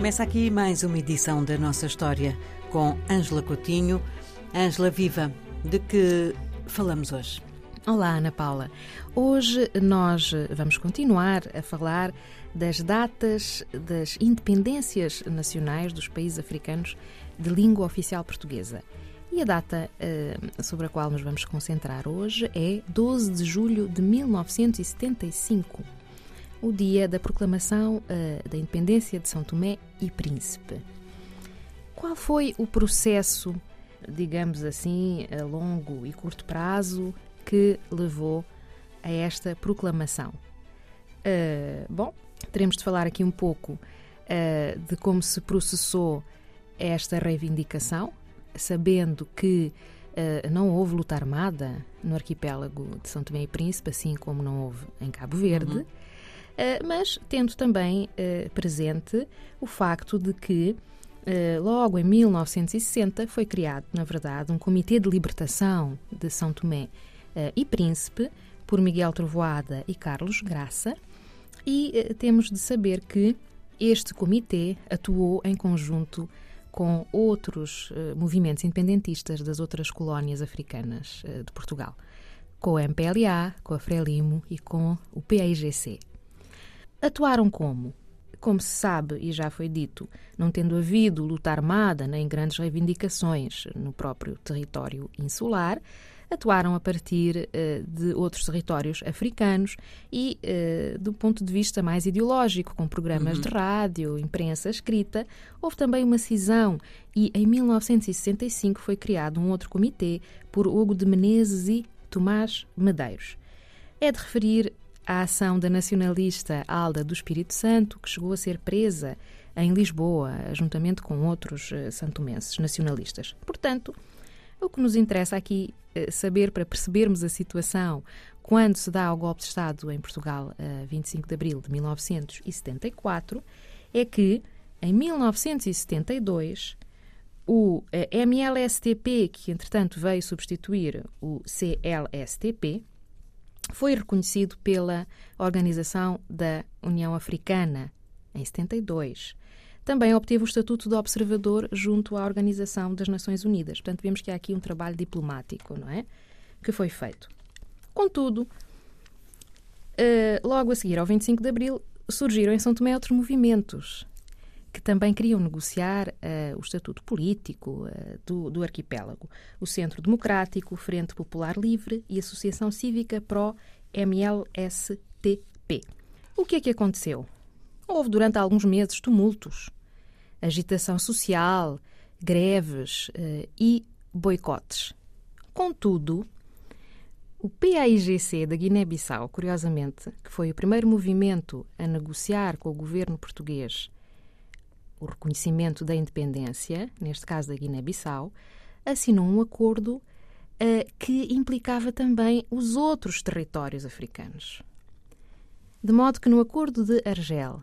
Começa aqui mais uma edição da nossa história com Ângela Coutinho. Ângela Viva, de que falamos hoje? Olá, Ana Paula. Hoje nós vamos continuar a falar das datas das independências nacionais dos países africanos de língua oficial portuguesa. E a data uh, sobre a qual nos vamos concentrar hoje é 12 de julho de 1975, o dia da proclamação uh, da independência de São Tomé e Príncipe. Qual foi o processo, digamos assim, a longo e curto prazo que levou a esta proclamação? Uh, bom, teremos de falar aqui um pouco de como se processou esta reivindicação, sabendo que uh, não houve luta armada no arquipélago de São Tomé e Príncipe, assim como não houve em Cabo Verde, uhum. Uh, mas tendo também uh, presente o facto de que logo em 1960 foi criado, na verdade, um Comitê de Libertação de São Tomé e Príncipe por Miguel Trovoada e Carlos Graça, e temos de saber que este comitê atuou em conjunto com outros movimentos independentistas das outras colónias africanas de Portugal, com a MPLA, com a Frelimo e com o PAIGC. Atuaram como? Como se sabe e já foi dito, não tendo havido luta armada nem grandes reivindicações no próprio território insular, atuaram a partir uh, de outros territórios africanos e, uh, do ponto de vista mais ideológico, com programas uhum. de rádio, imprensa escrita, houve também uma cisão e, em 1965, foi criado um outro comitê por Hugo de Menezes e Tomás Medeiros. É de referir a ação da nacionalista Alda do Espírito Santo, que chegou a ser presa em Lisboa, juntamente com outros uh, santomenses nacionalistas. Portanto, o que nos interessa aqui eh, saber para percebermos a situação quando se dá o golpe de Estado em Portugal, a 25 de abril de 1974, é que em 1972 o eh, MLSTP, que entretanto veio substituir o CLSTP, foi reconhecido pela Organização da União Africana em 72 também obteve o estatuto de observador junto à Organização das Nações Unidas. Portanto, vemos que há aqui um trabalho diplomático, não é? Que foi feito. Contudo, uh, logo a seguir, ao 25 de abril, surgiram em São Tomé outros movimentos que também queriam negociar uh, o estatuto político uh, do, do, arquipélago. O Centro Democrático, Frente Popular Livre e Associação Cívica Pro MLSTP. O que é que aconteceu? Houve durante alguns meses tumultos agitação social, greves uh, e boicotes. Contudo, o PAIGC da Guiné-Bissau, curiosamente, que foi o primeiro movimento a negociar com o governo português o reconhecimento da independência, neste caso da Guiné-Bissau, assinou um acordo uh, que implicava também os outros territórios africanos. De modo que no Acordo de Argel,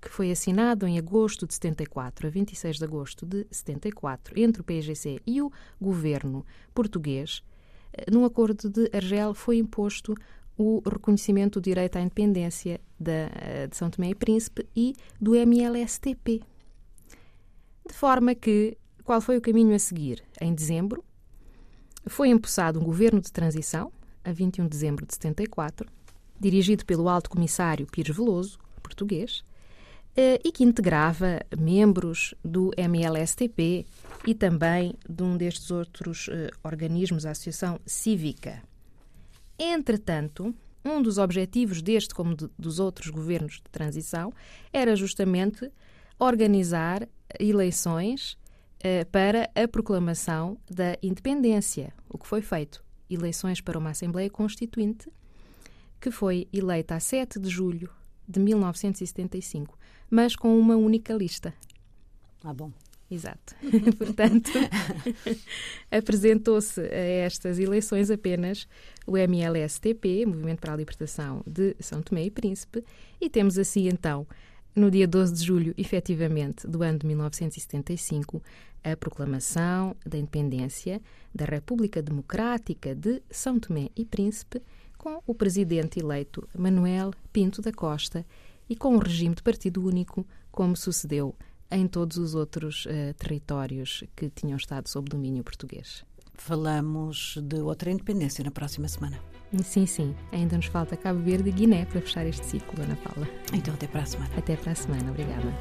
que foi assinado em agosto de 74, a 26 de agosto de 74, entre o PGC e o governo português, eh, no acordo de Argel foi imposto o reconhecimento do direito à independência da, eh, de São Tomé e Príncipe e do MLSTP. De forma que, qual foi o caminho a seguir? Em dezembro, foi empossado um governo de transição, a 21 de dezembro de 74, dirigido pelo alto comissário Pires Veloso, português, eh, e que integrava membros do MLSTP e também de um destes outros uh, organismos, a Associação Cívica. Entretanto, um dos objetivos deste, como de, dos outros governos de transição, era justamente organizar eleições uh, para a proclamação da independência, o que foi feito. Eleições para uma Assembleia Constituinte, que foi eleita a 7 de julho de 1975 mas com uma única lista. Ah, bom. Exato. Portanto, apresentou-se a estas eleições apenas o MLSTP, Movimento para a Libertação de São Tomé e Príncipe, e temos assim então, no dia 12 de julho, efetivamente, do ano de 1975, a proclamação da independência da República Democrática de São Tomé e Príncipe, com o presidente eleito Manuel Pinto da Costa e com um regime de partido único, como sucedeu em todos os outros uh, territórios que tinham estado sob domínio português. Falamos de outra independência na próxima semana. Sim, sim. Ainda nos falta Cabo Verde e Guiné para fechar este ciclo, Ana Paula. Então, até para a semana. Até para a semana. Obrigada.